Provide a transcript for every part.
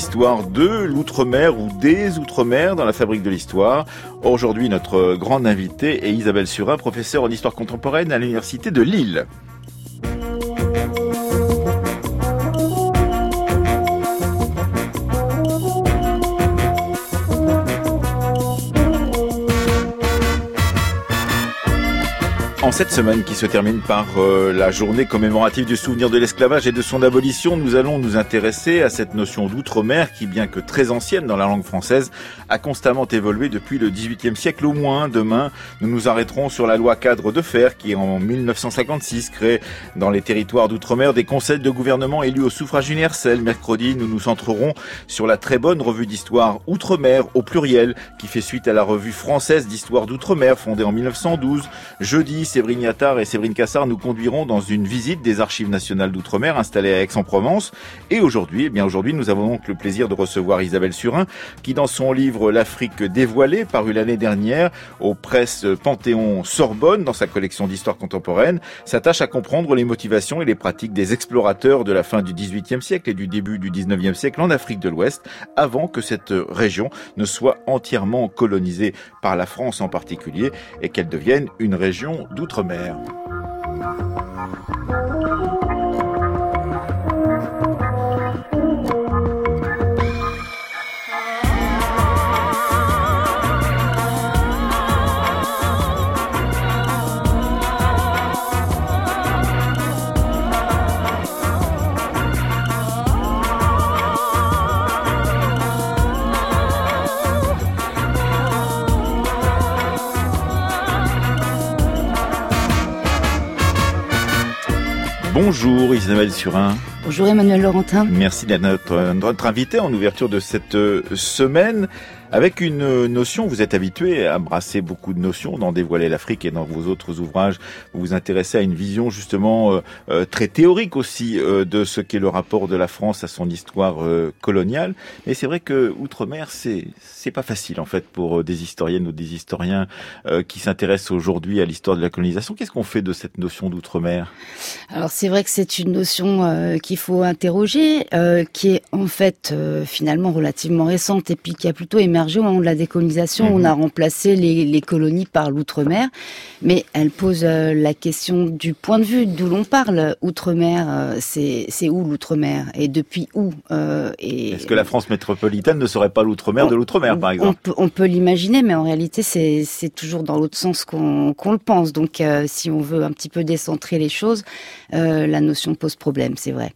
inquiétant d'une histoire de l'outre-mer ou des outre-mer dans la fabrique de l'histoire. Aujourd'hui, notre grande invitée est Isabelle Surin, professeure en histoire contemporaine à l'université de Lille. Cette semaine qui se termine par euh, la journée commémorative du souvenir de l'esclavage et de son abolition, nous allons nous intéresser à cette notion d'outre-mer qui, bien que très ancienne dans la langue française, a constamment évolué depuis le XVIIIe siècle au moins. Demain, nous nous arrêterons sur la loi cadre de fer qui, en 1956, crée dans les territoires d'outre-mer des conseils de gouvernement élus au suffrage universel. Mercredi, nous nous centrerons sur la très bonne revue d'histoire Outre-mer au pluriel qui fait suite à la revue française d'histoire d'outre-mer fondée en 1912. Jeudi, c'est Séverine et Séverine Cassard nous conduiront dans une visite des archives nationales d'outre-mer installées à Aix-en-Provence. Et aujourd'hui, eh bien aujourd'hui, nous avons donc le plaisir de recevoir Isabelle Surin, qui dans son livre L'Afrique dévoilée, paru l'année dernière aux presses Panthéon Sorbonne, dans sa collection d'histoire contemporaine, s'attache à comprendre les motivations et les pratiques des explorateurs de la fin du XVIIIe siècle et du début du XIXe siècle en Afrique de l'Ouest, avant que cette région ne soit entièrement colonisée par la France en particulier et qu'elle devienne une région d'outre mer Bonjour Isabelle Surin. Bonjour Emmanuel Laurentin. Merci d'être notre, notre invité en ouverture de cette euh, semaine. Avec une notion, vous êtes habitué à brasser beaucoup de notions dans Dévoiler l'Afrique et dans vos autres ouvrages. Vous vous intéressez à une vision justement euh, euh, très théorique aussi euh, de ce qu'est le rapport de la France à son histoire coloniale. Et c'est vrai que outre-mer, c'est c'est pas facile en fait pour des historiennes ou des historiens qui s'intéressent aujourd'hui à l'histoire de la colonisation. Qu'est-ce qu'on fait de cette notion d'outre-mer? Alors c'est vrai que c'est une notion qu'il faut interroger, qui est en fait finalement relativement récente et puis qui a plutôt émergé au moment de la décolonisation. On mhm. a remplacé les, colonies par l'outre-mer, mais elle pose euh, la question du point de vue d'où l'on parle. Outre-mer, euh, c'est où l'outre-mer? Et depuis où euh, Est-ce que la France métropolitaine ne serait pas l'outre-mer de l'outre-mer, par exemple? On peut, l'imaginer, mais en réalité, c'est toujours dans l'autre sens qu'on le pense. Donc, si on veut un petit peu décentrer les choses, la notion pose problème, c'est vrai.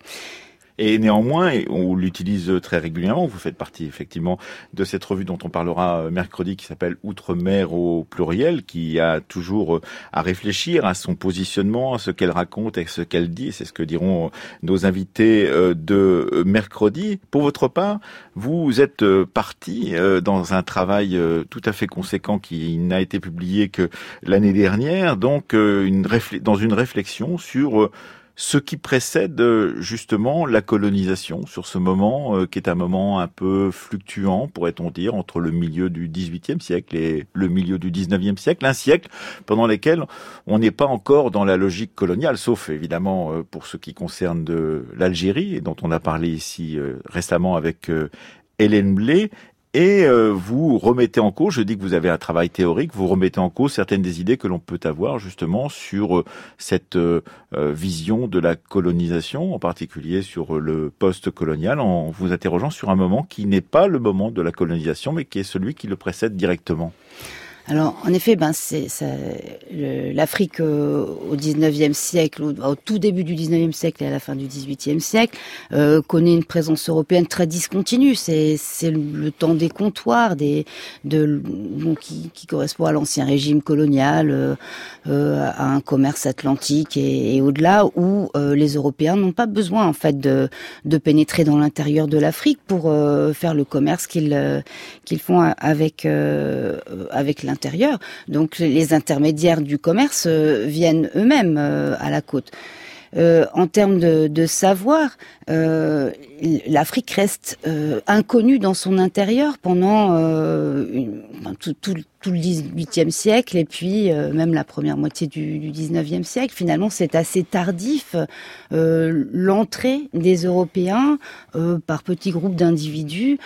Et néanmoins, on l'utilise très régulièrement. Vous faites partie effectivement de cette revue dont on parlera euh, mercredi qui s'appelle Outre-mer au pluriel, qui a toujours euh, à réfléchir à son positionnement, à ce qu'elle raconte et ce qu'elle dit. C'est ce que diront nos invités euh, de mercredi. Pour votre part, vous êtes parti dans un travail tout à fait conséquent qui n'a été publié que l'année dernière, donc dans une réflexion sur ce qui précède euh, justement la colonisation sur ce moment euh, qui est un moment un peu fluctuant, pourrait-on dire, entre le milieu du XVIIIe siècle et le milieu du XIXe siècle, un siècle pendant lequel on n'est pas encore dans la logique coloniale, sauf évidemment euh, pour ce qui concerne de l'Algérie, dont on a parlé ici récemment avec Hélène Blé, et euh, vous remettez en cause, je dis que vous avez un travail théorique, vous remettez en cause certaines des idées que l'on peut avoir justement sur euh, cette euh, vision de la colonisation, en particulier sur le post-colonial, en vous interrogeant sur un moment qui n'est pas le moment de la colonisation, mais qui est celui qui le précède directement. Alors, en effet, ben c'est l'Afrique euh, au 19e siècle, au, tout début du 19e siècle et à la fin du 18e siècle, euh, connaît une présence européenne très discontinue. C'est le temps des comptoirs, qui, qui, correspond à l'ancien régime colonial, euh, à un commerce atlantique et, au-delà, où les Européens n'ont pas besoin en fait de, pénétrer dans l'intérieur de l'Afrique pour faire le commerce qu'ils qu'ils font avec avec donc les intermédiaires du commerce euh, viennent eux-mêmes euh, à la côte. en termes de, savoir, l'Afrique reste inconnue dans son intérieur pendant tout, le 18e siècle et puis euh, même la première moitié du, du 19e siècle. Finalement, c'est assez tardif euh, l'entrée des Européens euh, par petits groupes d'individus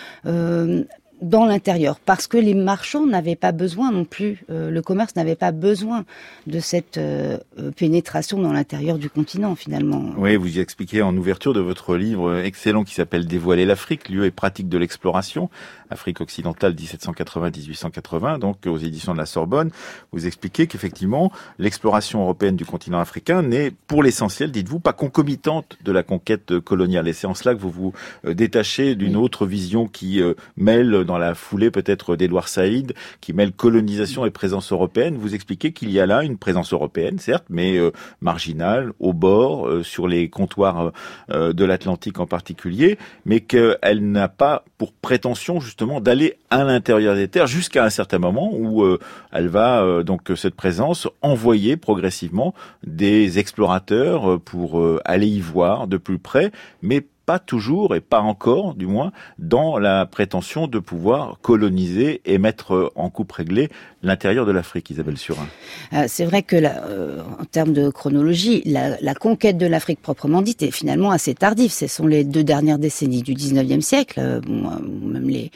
dans l'intérieur, parce que les marchands n'avaient pas besoin non plus, euh, le commerce n'avait pas besoin de cette euh, euh, pénétration dans l'intérieur du continent finalement. Oui, vous y expliquez en ouverture de votre livre excellent qui s'appelle Dévoiler l'Afrique, lieu et pratique de l'exploration, Afrique occidentale 1780-1880, donc aux éditions de la Sorbonne. Vous expliquez qu'effectivement l'exploration européenne du continent africain n'est pour l'essentiel, dites-vous, pas concomitante de la conquête coloniale. Et c'est en cela que vous vous détachez d'une autre vision qui mêle dans la foulée peut-être d'Edouard Saïd, qui mêle colonisation et présence européenne. Vous expliquez qu'il y a là une présence européenne, certes, mais euh, marginale, au bord, euh, sur les comptoirs euh, de l'Atlantique en particulier, mais qu'elle n'a pas pour prétention justement d'aller à l'intérieur des terres jusqu'à un certain moment où elle va donc cette présence envoyer progressivement des explorateurs pour aller y voir de plus près, mais pas toujours et pas encore, du moins, dans la prétention de pouvoir coloniser et mettre en coupe réglée l'intérieur de l'Afrique, Isabelle Surin. Euh, c'est vrai que, euh, en termes de chronologie, la, conquête de l'Afrique proprement dite est finalement assez tardive. Ce sont les deux dernières décennies du 19e siècle, euh, même les,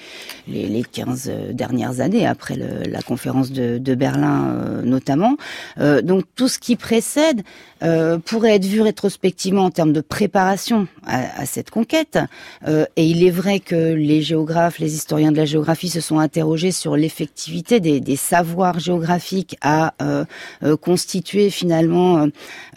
les, 15 dernières années, après la conférence de, Berlin notamment. donc tout ce qui précède pourrait être vu rétrospectivement en termes de préparation à cette conquête. Euh, et il est vrai que les géographes, les historiens de la géographie se sont interrogés sur l'effectivité des, des, savoirs géographiques à euh, euh constituer finalement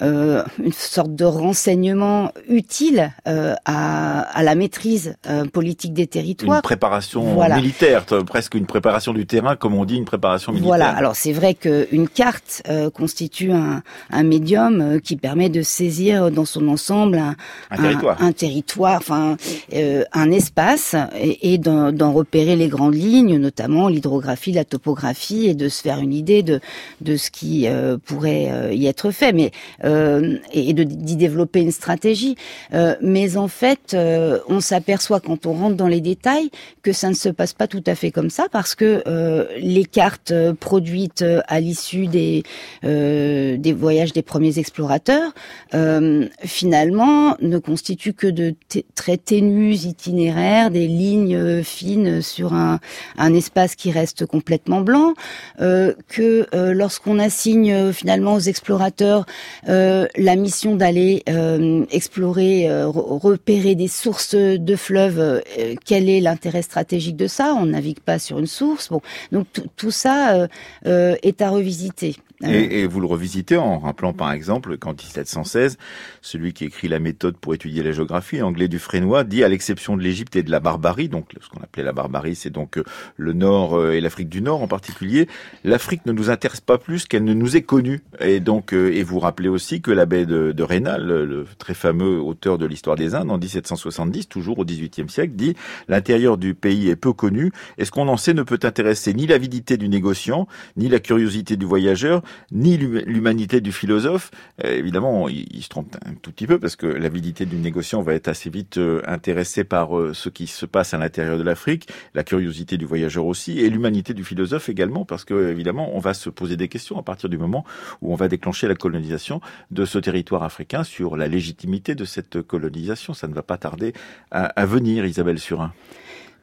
euh, une sorte de renseignement utile à, à, la maîtrise politique des territoires. Une préparation militaire, presque une préparation du terrain, comme on dit, une préparation militaire. Voilà. Alors c'est vrai qu'une carte constitue un, un médium qui permet de saisir dans son ensemble un, un territoire. un territoire enfin euh, un espace et, d'en repérer les grandes lignes, notamment l'hydrographie, la topographie, et de se faire une idée de de ce qui euh, pourrait euh, y être fait, mais et de d'y développer une stratégie. mais en fait, on s'aperçoit quand on rentre dans les détails que ça ne se passe pas tout à fait comme ça, parce que les cartes produites à l'issue des des voyages des premiers explorateurs, finalement, ne constituent que de très ténus itinéraires, des lignes euh, fines sur un, espace qui reste complètement blanc, euh, que euh, lorsqu'on assigne finalement aux explorateurs la mission d'aller explorer, repérer des sources de fleuves, quel est l'intérêt stratégique de ça? On navigue pas sur une source. Bon, donc tout ça est à revisiter. Ah et, vous le revisitez en rappelant par exemple qu'en 1716, celui qui écrit la méthode pour étudier la géographie, anglais du Frénois, dit à l'exception de l'Égypte et de la barbarie, donc ce qu'on appelait la barbarie, c'est donc euh, le Nord euh, et l'Afrique du Nord en particulier, l'Afrique ne nous intéresse pas plus qu'elle ne nous est connue. Et donc, euh, et vous rappelez aussi que l'abbé de, de Rénal, le très fameux auteur de l'histoire des Indes, en 1770, toujours au XVIIIe siècle, dit l'intérieur du pays est peu connu, et ce qu'on en sait ne peut intéresser ni l'avidité du négociant, ni la curiosité du voyageur, ni l'humanité du philosophe. Euh, évidemment, il, se trompe un tout petit peu parce que l'avidité du négociant va être assez vite euh, intéressée par euh, ce qui se passe à l'intérieur de l'Afrique, la curiosité du voyageur aussi, et l'humanité du philosophe également, parce que évidemment, on va se poser des questions à partir du moment où on va déclencher la colonisation de ce territoire africain sur la légitimité de cette colonisation. Ça ne va pas tarder à, à venir, Isabelle Surin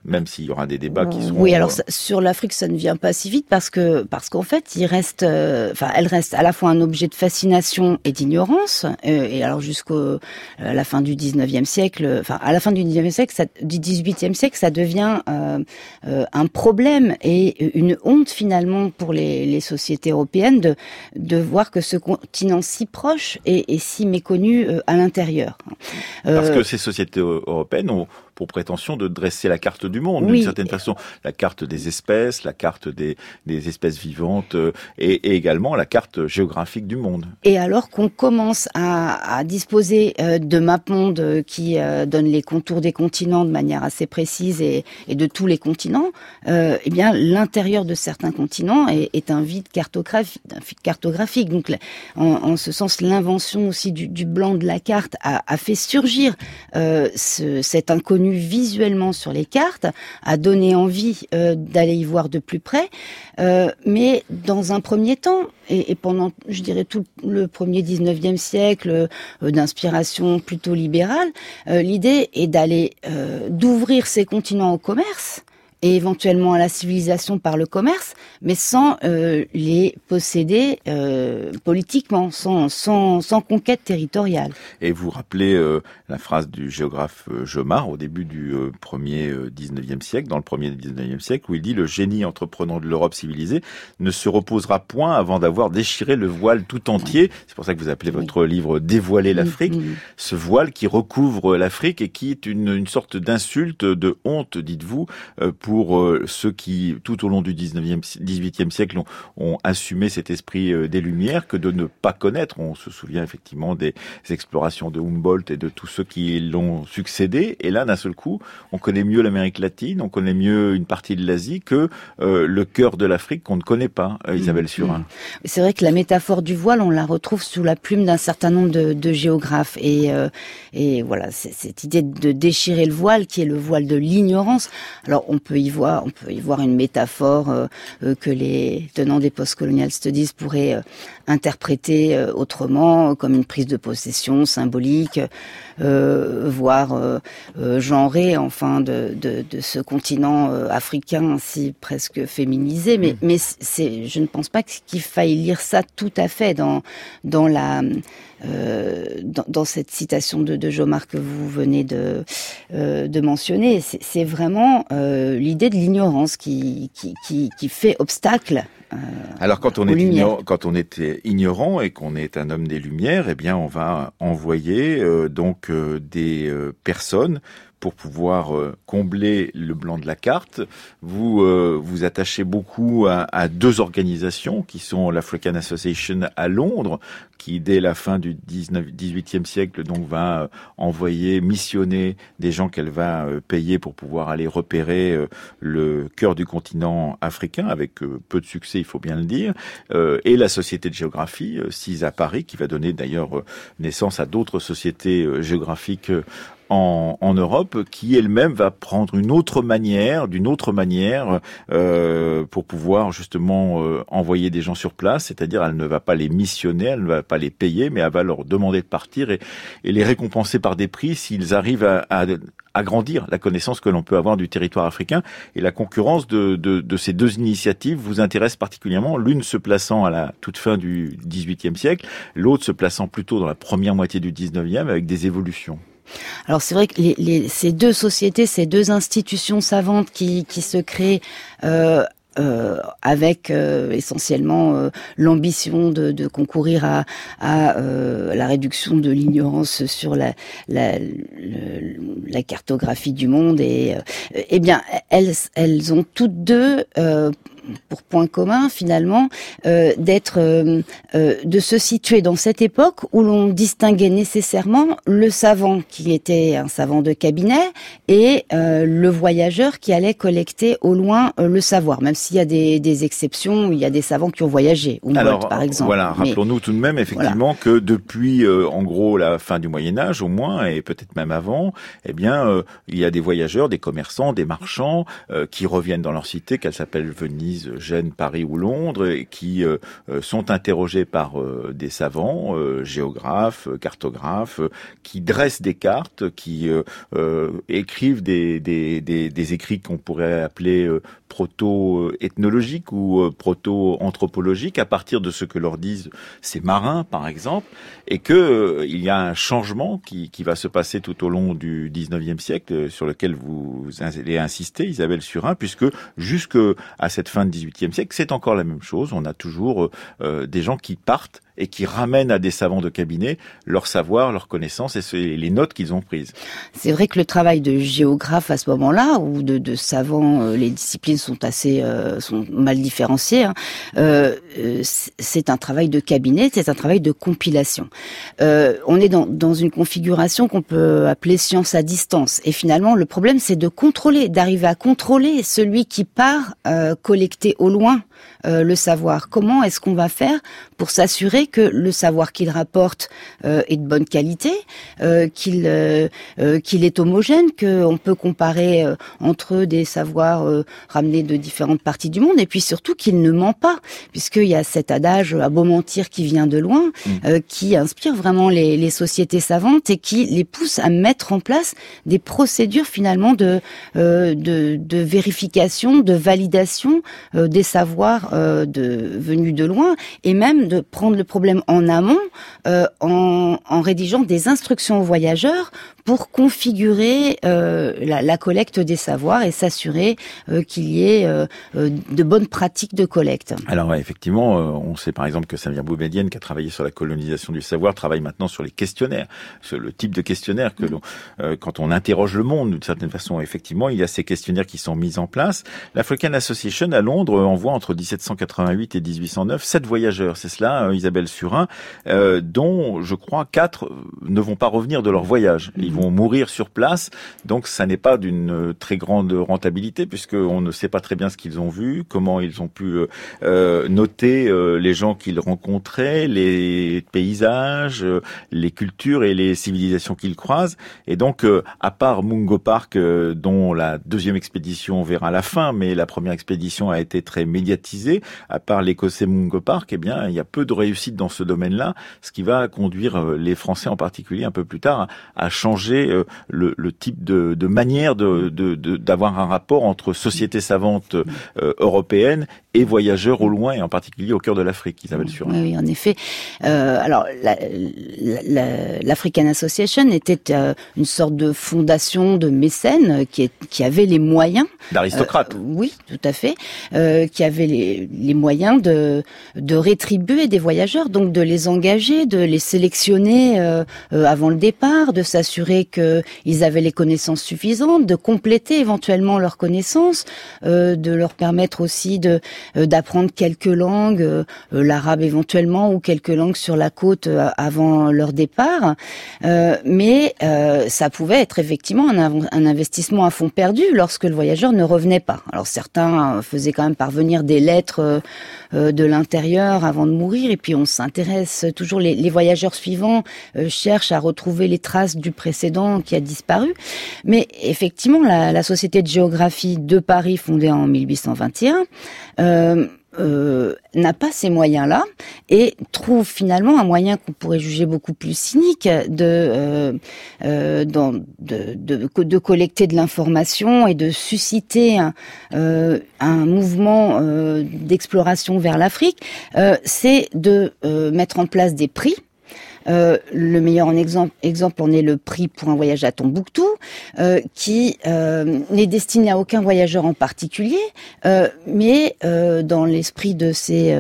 même s'il y aura des débats qui seront. Oui, alors euh, sur l'Afrique, ça ne vient pas si vite parce que parce qu'en fait, il reste, euh, enfin, elle reste à la fois un objet de fascination et d'ignorance. Euh, et alors jusqu'à la fin du 19e siècle, enfin à la fin du 19e siècle, ça, du 18e siècle, ça devient un problème et une honte finalement pour les, les, sociétés européennes de de voir que ce continent si proche est, est si méconnu à l'intérieur. Parce que ces sociétés européennes ont pour prétention de dresser la carte du monde d'une certaine façon, la carte des espèces, la carte des, des espèces vivantes et, et, également la carte géographique du monde. Et alors qu'on commence à, à disposer de mapmondes qui donnent les contours des continents de manière assez précise et, et de tous les continents, eh bien l'intérieur de certains continents est, est un vide cartographique. cartographique. Donc en, en ce sens, l'invention aussi du, du, blanc de la carte a, a fait surgir euh, ce, cet inconnu visuellement sur les cartes, a donné envie euh, d'aller y voir de plus près. Euh, mais dans un premier temps, et, pendant, je dirais, tout le premier 19e siècle euh, d'inspiration plutôt libérale, l'idée est d'aller d'ouvrir ces continents au commerce et éventuellement à la civilisation par le commerce, mais sans euh, les posséder euh, politiquement, sans, sans, sans, conquête territoriale. Et vous rappelez euh, la phrase du géographe euh, Jomard au début du euh, premier 19e euh, siècle, dans le premier 19e siècle, où il dit le génie entreprenant de l'Europe civilisée ne se reposera point avant d'avoir déchiré le voile tout entier. C'est pour ça que vous appelez votre oui. livre Dévoiler l'Afrique. Oui, Ce voile qui recouvre l'Afrique et qui est une, une sorte d'insulte, de honte, dites-vous, pour pour euh, ceux qui, tout au long du 19e, 18e siècle, ont, ont assumé cet esprit euh, des Lumières que de ne pas connaître. On se souvient effectivement des explorations de Humboldt et de tous ceux qui l'ont succédé. Et là, d'un seul coup, on connaît mieux l'Amérique latine, on connaît mieux une partie de l'Asie que euh, le cœur de l'Afrique qu'on ne connaît pas, euh, Isabelle mmh, Surin. C'est vrai que la métaphore du voile, on la retrouve sous la plume d'un certain nombre de, de géographes. Et, euh, et voilà, cette idée de déchirer le voile, qui est le voile de l'ignorance. Alors, on peut y voir, on peut y voir une métaphore euh, euh, que les tenants des postcolonial studies pourraient euh, interpréter autrement, comme une prise de possession symbolique, voire genrée, enfin, de, de, de ce continent africain ainsi presque féminisé. Mais, mmh. mais c'est, je ne pense pas qu'il faille lire ça tout à fait dans dans la dans, dans, cette citation de, de Jomar que vous venez de, euh, de mentionner. C'est vraiment euh, l'idée de l'ignorance qui, qui, qui, qui, fait obstacle. Alors quand on, est ignor, quand on est ignorant et qu'on est un homme des Lumières, eh bien on va envoyer donc des personnes pour pouvoir euh, combler le blanc de la carte. Vous euh, vous attachez beaucoup à, deux organisations qui sont l'African Association à Londres, qui dès la fin du 19, 18e siècle donc va euh, envoyer, missionner des gens qu'elle va payer pour pouvoir aller repérer le cœur du continent africain, avec peu de succès, il faut bien le dire, et la Société de géographie, CIS à Paris, qui va donner d'ailleurs naissance à d'autres sociétés géographiques en, Europe qui elle-même va prendre une autre manière, d'une autre manière, euh, pour pouvoir justement euh, envoyer des gens sur place. C'est-à-dire, elle ne va pas les missionner, elle ne va pas les payer, mais elle va leur demander de partir et, les récompenser par des prix s'ils arrivent à, agrandir la connaissance que l'on peut avoir du territoire africain. Et la concurrence de, de, de ces deux initiatives vous intéresse particulièrement, l'une se plaçant à la toute fin du XVIIIe siècle, l'autre se plaçant plutôt dans la première moitié du XIXe avec des évolutions. Alors c'est vrai que ces deux sociétés, ces deux institutions savantes qui, se créent euh, euh, avec euh, essentiellement l'ambition de, concourir à, la réduction de l'ignorance sur la, la, cartographie du monde et eh bien elles, elles ont toutes deux pour point commun finalement euh, d'être euh, euh, de se situer dans cette époque où l'on distinguait nécessairement le savant qui était un savant de cabinet et euh, le voyageur qui allait collecter au loin euh, le savoir même s'il y a des, des, exceptions il y a des savants qui ont voyagé ou Alors, par exemple voilà rappelons-nous tout de même effectivement voilà. que depuis euh, en gros la fin du Moyen Âge au moins et peut-être même avant eh bien il y a des voyageurs des commerçants des marchands qui reviennent dans leur cité qu'elle s'appelle Venise Gênes, Paris ou Londres, et qui euh, euh, sont interrogés par euh, des savants, géographes, cartographes, qui dressent des cartes, qui écrivent des, écrits qu'on pourrait appeler proto-ethnologiques ou proto-anthropologiques à partir de ce que leur disent ces marins, par exemple, et que il y a un changement qui, qui va se passer tout au long du 19e siècle, sur lequel vous allez insister, Isabelle Surin, puisque jusque à cette fin du XVIIIe siècle, c'est encore la même chose. On a toujours euh, des gens qui partent et qui ramènent à des savants de cabinet leur savoir, leurs connaissances et les notes qu'ils ont prises. C'est vrai que le travail de géographe à ce moment-là, ou de, de savants, euh, les disciplines sont assez euh, sont mal différenciées. Hein, euh, c'est un travail de cabinet, c'est un travail de compilation. on est dans, dans une configuration qu'on peut appeler science à distance. Et finalement, le problème, c'est de contrôler, d'arriver à contrôler celui qui part collecter au loin le savoir. Comment est-ce qu'on va faire pour s'assurer que le savoir qu'il rapporte euh, est de bonne qualité, euh, qu'il qu'il est homogène, qu'on peut comparer entre des savoirs ramenés de différentes parties du monde, et puis surtout qu'il ne ment pas, puisqu'il y a cet adage à beau mentir qui vient de loin, mmh. qui inspire vraiment les, les, sociétés savantes et qui les pousse à mettre en place des procédures finalement de, de, de vérification, de validation des savoirs euh, de venus de loin et même de prendre le problème en amont euh, en, en, rédigeant des instructions aux voyageurs pour configurer euh, la, la, collecte des savoirs et s'assurer euh, qu'il y ait de bonnes pratiques de collecte. Alors ouais, effectivement, on sait par exemple que Samir Boumedienne, qui a travaillé sur la colonisation du savoir, travaille maintenant sur les questionnaires, sur le type de questionnaire que l'on, quand on interroge le monde d'une certaine façon, effectivement, il y a ces questionnaires qui sont mis en place. L'African Association à Londres envoie entre 1788 et 1809 sept voyageurs, c'est cela, Isabelle Surin, dont je crois quatre ne vont pas revenir de leur voyage ils vont mourir sur place. Donc ça n'est pas d'une euh, très grande rentabilité puisqu'on ne sait pas très bien ce qu'ils ont vu, comment ils ont pu euh, euh noter euh, les gens qu'ils rencontraient, les paysages, les cultures et les civilisations qu'ils croisent. Et donc à part Mungo Park dont la deuxième expédition verra la fin, mais la première expédition a été très médiatisée, à part l'écossais Mungo Park, eh bien il y a peu de réussite dans ce domaine-là, ce qui va conduire les Français en particulier un peu plus tard à changer euh, le, le, type de, de manière de, d'avoir un rapport entre société savante euh, européenne et voyageurs au loin, et en particulier au cœur de l'Afrique, Isabelle Surin. Oui, en effet. Euh, alors, l'African Association était euh, une sorte de fondation de mécènes qui, est, qui avait les moyens... D'aristocrates. oui, tout à fait. qui avait les, les moyens de, de rétribuer des voyageurs, donc de les engager, de les sélectionner avant le départ, de s'assurer qu'ils avaient les connaissances suffisantes, de compléter éventuellement leurs connaissances, euh, de leur permettre aussi de euh, d'apprendre quelques langues, euh, l'arabe éventuellement ou quelques langues sur la côte avant leur départ. mais ça pouvait être effectivement un, un, investissement à fond perdu lorsque le voyageur ne revenait pas. Alors certains faisaient quand même parvenir des lettres de l'intérieur avant de mourir, et puis on s'intéresse toujours les, les, voyageurs suivants cherchent à retrouver les traces du précédent qui a disparu. Mais effectivement, la, Société de géographie de Paris, fondée en 1821, euh, euh, n'a pas ces moyens-là et trouve finalement un moyen qu'on pourrait juger beaucoup plus cynique de, euh, euh de, de, de, collecter de l'information et de susciter un, euh, un mouvement d'exploration vers l'Afrique, c'est de mettre en place des prix euh, le meilleur en exemple, exemple en est le prix pour un voyage à Tombouctou, euh, qui euh, n'est destiné à aucun voyageur en particulier, mais dans l'esprit de ces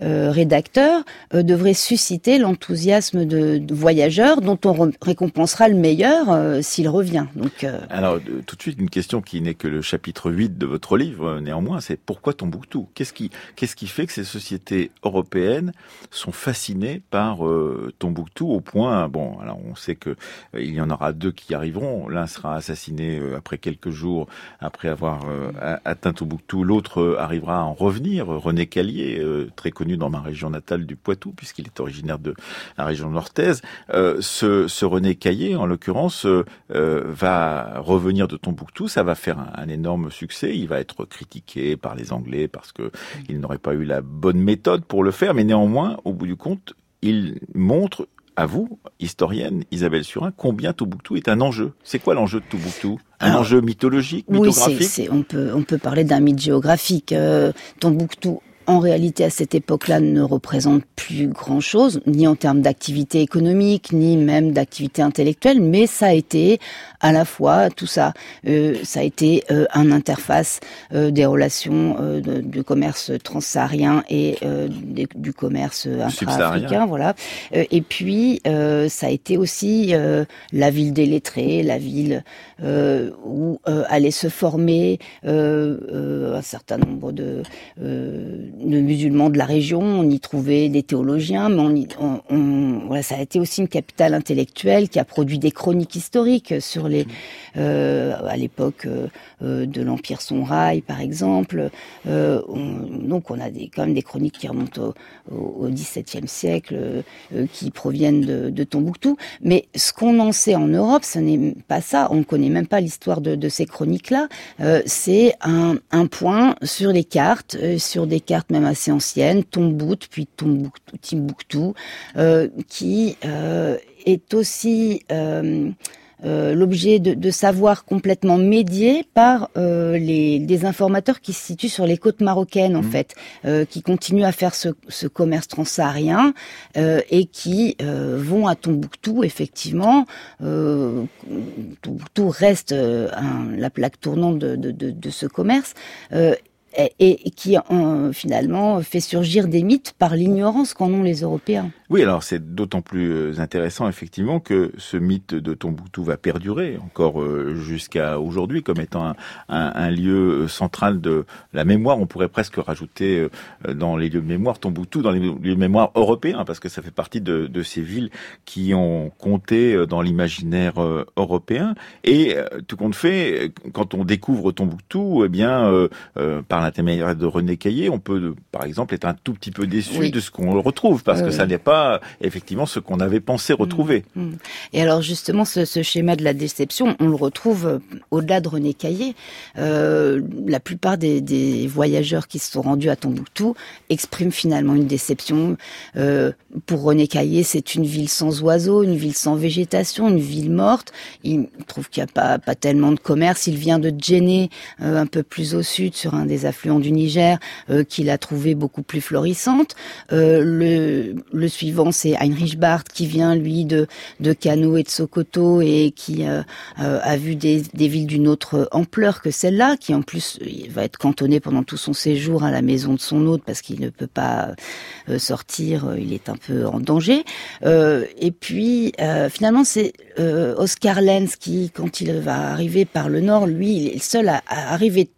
rédacteurs, devrait susciter l'enthousiasme de, voyageurs dont on récompensera le meilleur s'il revient. Donc, Alors, tout de suite, une question qui n'est que le chapitre 8 de votre livre, néanmoins, c'est pourquoi Tombouctou? Qu'est-ce qui, qu'est-ce qui fait que ces sociétés européennes sont fascinées par Tombouctou Tombouctou au point, bon, alors on sait que euh, il y en aura deux qui arriveront. L'un sera assassiné euh, après quelques jours après avoir euh, atteint Tombouctou. L'autre arrivera à en revenir. René Callier, très connu dans ma région natale du Poitou, puisqu'il est originaire de la région nortaise. Ce, ce, René Caillé, en l'occurrence, va revenir de Tombouctou. Ça va faire un, un, énorme succès. Il va être critiqué par les Anglais parce que il n'aurait pas eu la bonne méthode pour le faire. Mais néanmoins, au bout du compte, il montre à vous, historienne Isabelle Surin, combien Toubouctou est un enjeu. C'est quoi l'enjeu de Toubouctou? Un enjeu mythologique, mythographique? Oui, on, peut, on peut parler d'un mythe géographique. Euh, Tombouctou en réalité à cette époque-là ne représente plus grand-chose, ni en termes d'activité économique, ni même d'activité intellectuelle, mais ça a été à la fois tout ça. Euh, ça a été euh, un interface euh, des relations euh, de, du commerce transsaharien et euh, des, du commerce intra-africain, voilà. Euh, et puis ça a été aussi la ville des lettrés, la ville où allait se former un certain nombre de de musulmans de la région, on y trouvait des théologiens, mais on, y, on, on, voilà, ça a été aussi une capitale intellectuelle qui a produit des chroniques historiques sur les, euh, à l'époque euh, euh de l'Empire Sonrail, par exemple. Euh, on, donc on a des, quand même des chroniques qui remontent au, XVIIe siècle, euh, qui proviennent de, de, Tombouctou. Mais ce qu'on en sait en Europe, ce n'est pas ça. On ne connaît même pas l'histoire de, de, ces chroniques-là. C'est un, un, point sur les cartes, sur des cartes même assez anciennes, Tombout, puis Tombouctou, Timbuktu, qui est aussi euh, euh, l'objet de, de savoirs complètement médiés par euh, les, des informateurs qui se situent sur les côtes marocaines en mmh. fait, euh, qui continuent à faire ce, ce commerce transsaharien euh, et qui euh, vont à Tombouctou effectivement. Tombouctou reste un, la plaque tournante de, de, de, de ce commerce et, qui en, finalement fait surgir des mythes par l'ignorance qu'en ont les Européens. Oui, alors c'est d'autant plus euh, intéressant effectivement que ce mythe de Tombouctou va perdurer encore euh, jusqu'à aujourd'hui comme étant un, un, un, lieu euh, central de la mémoire. On pourrait presque rajouter dans les lieux de mémoire Tombouctou dans les lieux de mémoire européens parce que ça fait partie de, de ces villes qui ont compté dans l'imaginaire européen. Et tout compte fait, quand on découvre Tombouctou, eh bien euh, par l'intermédiaire de René Caillé, on peut par exemple être un tout petit peu déçu oui. de ce qu'on retrouve parce que ça n'est pas effectivement ce qu'on avait pensé retrouver. Mmh, mmh. Et alors justement, ce, ce, schéma de la déception, on le retrouve euh, au-delà de René Caillé. Euh, la plupart des, des, voyageurs qui se sont rendus à Tombouctou expriment finalement une déception. Euh, pour René Caillé, c'est une ville sans oiseaux, une ville sans végétation, une ville morte. Il trouve qu'il n'y a pas, pas tellement de commerce. Il vient de euh, un peu plus au sud, sur un des affluents du Niger, euh, qu'il a trouvé beaucoup plus florissante. Euh, le, le suivant c'est Heinrich Barth qui vient lui de de Kano et de Sokoto et qui euh, euh, a vu des, des villes d'une autre ampleur que celle-là, qui en plus il va être cantonné pendant tout son séjour à la maison de son hôte parce qu'il ne peut pas euh, sortir, euh, il est un peu en danger. Euh, et puis finalement c'est Oscar Lenz qui, quand il va arriver par le nord, lui, il est le seul à, arriver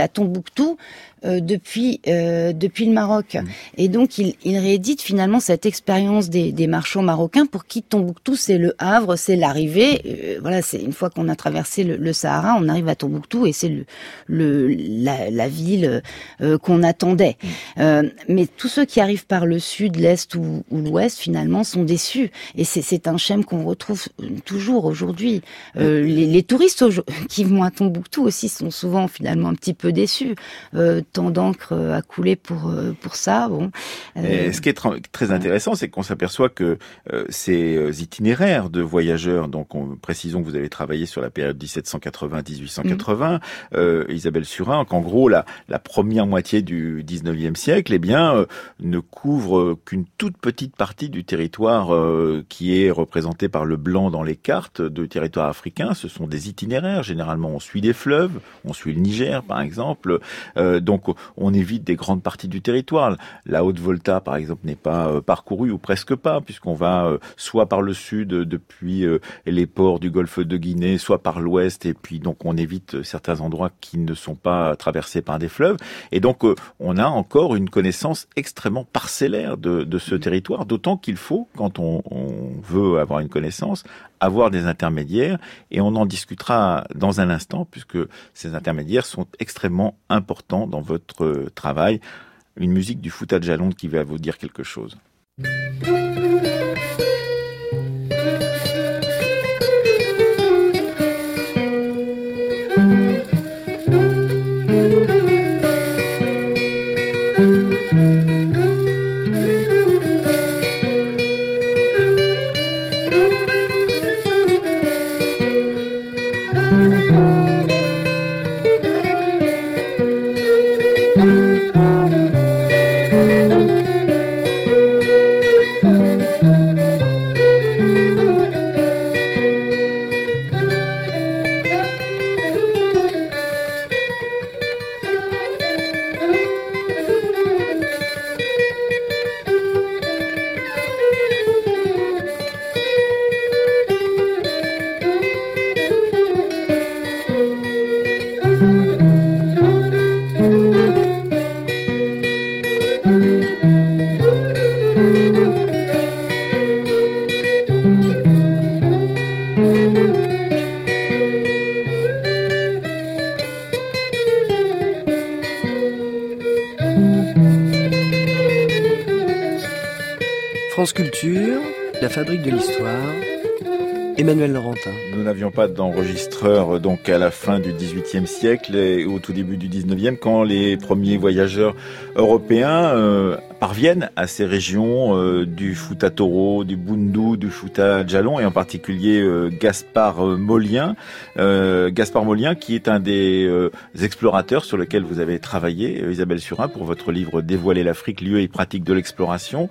à Tombouctou euh, depuis euh, depuis le Maroc. Mmh. Et donc il, il réédite finalement cette expérience des, des marchands marocains pour qui Tombouctou c'est le Havre, c'est l'arrivée. Euh, voilà, c'est une fois qu'on a traversé le, le, Sahara, on arrive à Tombouctou et c'est le, le la, la ville euh, qu'on attendait. Mmh. Euh, mais tous ceux qui arrivent par le sud, l'est ou, ou l'ouest finalement sont déçus. Et c'est un schème qu'on retrouve toujours aujourd'hui. Mmh. les, les touristes qui vont à Tombouctou aussi sont souvent finalement un petit peu déçus. Euh, tant d'encre à couler pour euh, pour ça. Bon. Euh... ce qui est très intéressant, c'est qu'on s'aperçoit que euh, ces euh, itinéraires de voyageurs, donc on, précisons que vous avez travaillé sur la période 1780-1880, mmh. euh, Isabelle Surin, qu'en gros la, la première moitié du 19e siècle, eh bien, ne couvre qu'une toute petite partie du territoire qui est représenté par le blanc dans les cartes de territoire africain. Ce sont des itinéraires. Généralement, on suit des fleuves, on suit le Niger, par exemple. donc donc on évite des grandes parties du territoire. La Haute-Volta, par exemple, n'est pas euh, parcourue ou presque pas, puisqu'on va euh, soit par le sud euh, depuis les ports du golfe de Guinée, soit par l'ouest, et puis donc on évite certains endroits qui ne sont pas traversés par des fleuves. Et donc on a encore une connaissance extrêmement parcellaire de, de ce territoire, d'autant qu'il faut, quand on, on veut avoir une connaissance, avoir des intermédiaires et on en discutera dans un instant puisque ces intermédiaires sont extrêmement importants dans votre travail. Une musique du Fouta de Jalonde qui va vous dire quelque chose. France Culture, la fabrique de l'histoire. Emmanuel Laurentin. Nous n'avions pas d'enregistreur donc à la fin du XVIIIe siècle et au tout début du XIXe quand les premiers voyageurs européens euh, parviennent à ces régions euh, du Fouta Toro, du Bundu, du Fouta Djalon et en particulier euh, Gaspard Molien. Gaspard Molien qui est un des explorateurs sur lequel vous avez travaillé, Isabelle Surin, pour votre livre Dévoiler l'Afrique, lieu et pratique de l'exploration.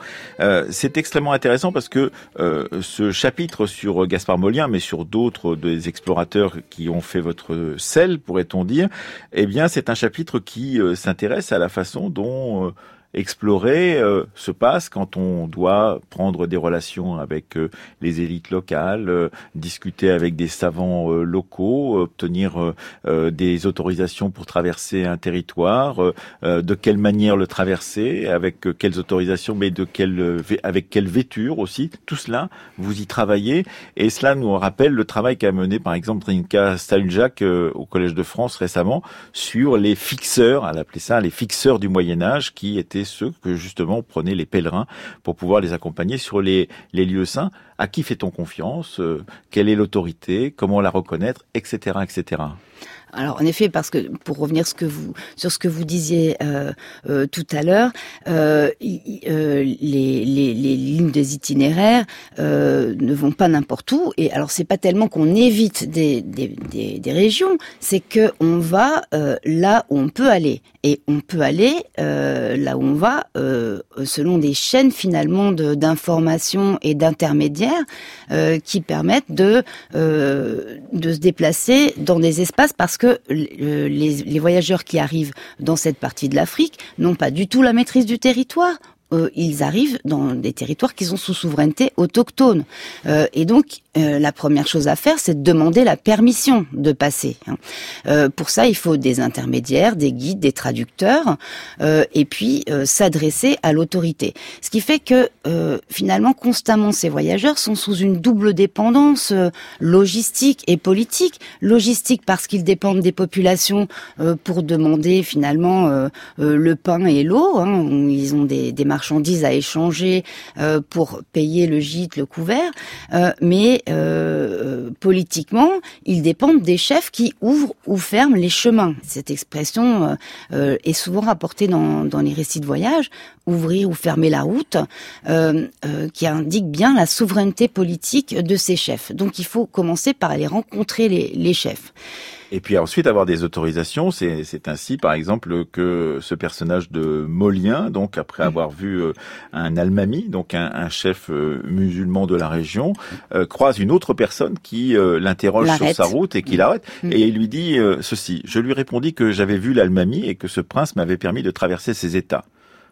C'est extrêmement intéressant parce que ce chapitre sur Gaspard Molien, mais sur d'autres des explorateurs qui ont fait votre sel, pourrait-on dire, eh bien c'est un chapitre qui s'intéresse à la façon dont euh, explorer euh, se passe quand on doit prendre des relations avec euh, les élites locales, euh, discuter avec des savants locaux, obtenir des autorisations pour traverser un territoire, de quelle manière le traverser, avec quelles autorisations, mais de quelle, avec quelle vêture aussi. Tout cela, vous y travaillez et cela nous rappelle le travail qu'a mené par exemple Trinka Stalunjak au Collège de France récemment sur les fixeurs, elle appelait ça les fixeurs du Moyen Âge qui étaient ceux que justement prenaient les pèlerins pour pouvoir les accompagner sur les, lieux saints. À qui fait-on confiance? Euh, Quelle est l'autorité? Comment la reconnaître? Etc. etc. Alors en effet, parce que pour revenir ce que vous, sur ce que vous disiez euh, euh, tout à l'heure, euh, les, lignes des itinéraires ne vont pas n'importe où. Et alors c'est pas tellement qu'on évite des, régions, c'est que on va là où on peut aller. Et on peut aller là où on va selon des chaînes finalement d'information et d'intermédiaires qui permettent de se déplacer dans des espaces parce que les, les voyageurs qui arrivent dans cette partie de l'Afrique n'ont pas du tout la maîtrise du territoire. Euh, ils arrivent dans des territoires qui sont sous souveraineté autochtone. Euh, et donc, euh, la première chose à faire, c'est de demander la permission de passer. Hein. Pour ça, il faut des intermédiaires, des guides, des traducteurs, et puis s'adresser à l'autorité. Ce qui fait que finalement, constamment, ces voyageurs sont sous une double dépendance logistique et politique. Logistique parce qu'ils dépendent des populations pour demander finalement le pain et l'eau. Hein. Ils ont des, des, marchandises à échanger pour payer le gîte, le couvert, mais euh, politiquement, ils dépendent des chefs qui ouvrent ou ferment les chemins. Cette expression euh, euh, est souvent rapportée dans, dans, les récits de voyage, ouvrir ou fermer la route, qui indique bien la souveraineté politique de ces chefs. Donc il faut commencer par aller rencontrer les, les chefs. Et puis ensuite avoir des autorisations, c'est ainsi par exemple que ce personnage de Molien, donc après mm. avoir vu euh, un Almami, donc un, un chef euh, musulman de la région, euh, croise une autre personne qui l'interroge sur sa route et qui mm. l'arrête mm. et il lui dit ceci. Je lui répondis que j'avais vu l'Almami et que ce prince m'avait permis de traverser ses États.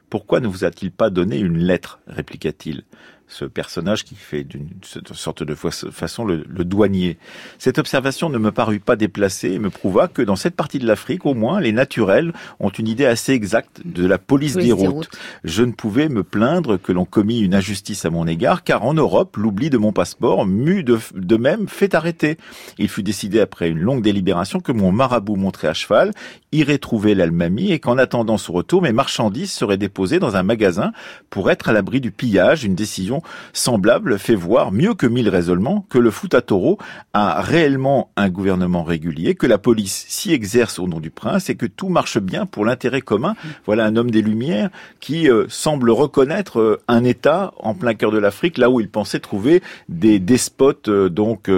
Pourquoi ne vous a-t-il pas donné une lettre? répliqua-t-il ce personnage qui fait d'une sorte de façon le, douanier. Cette observation ne me parut pas déplacée et me prouva que dans cette partie de l'Afrique, au moins, les naturels ont une idée assez exacte de la police des routes. Je ne pouvais me plaindre que l'on commit une injustice à mon égard, car en Europe, l'oubli de mon passeport m'eut de, de, même fait arrêter. Il fut décidé après une longue délibération que mon marabout montré à cheval irait trouver l'Almami et qu'en attendant son retour, mes marchandises seraient déposées dans un magasin pour être à l'abri du pillage, une décision semblable fait voir, mieux que mille raisonnements, que le Toro a réellement un gouvernement régulier, que la police s'y exerce au nom du prince et que tout marche bien pour l'intérêt commun. Voilà un homme des Lumières qui euh, semble reconnaître euh, un État en plein cœur de l'Afrique, là où il pensait trouver des despotes euh, donc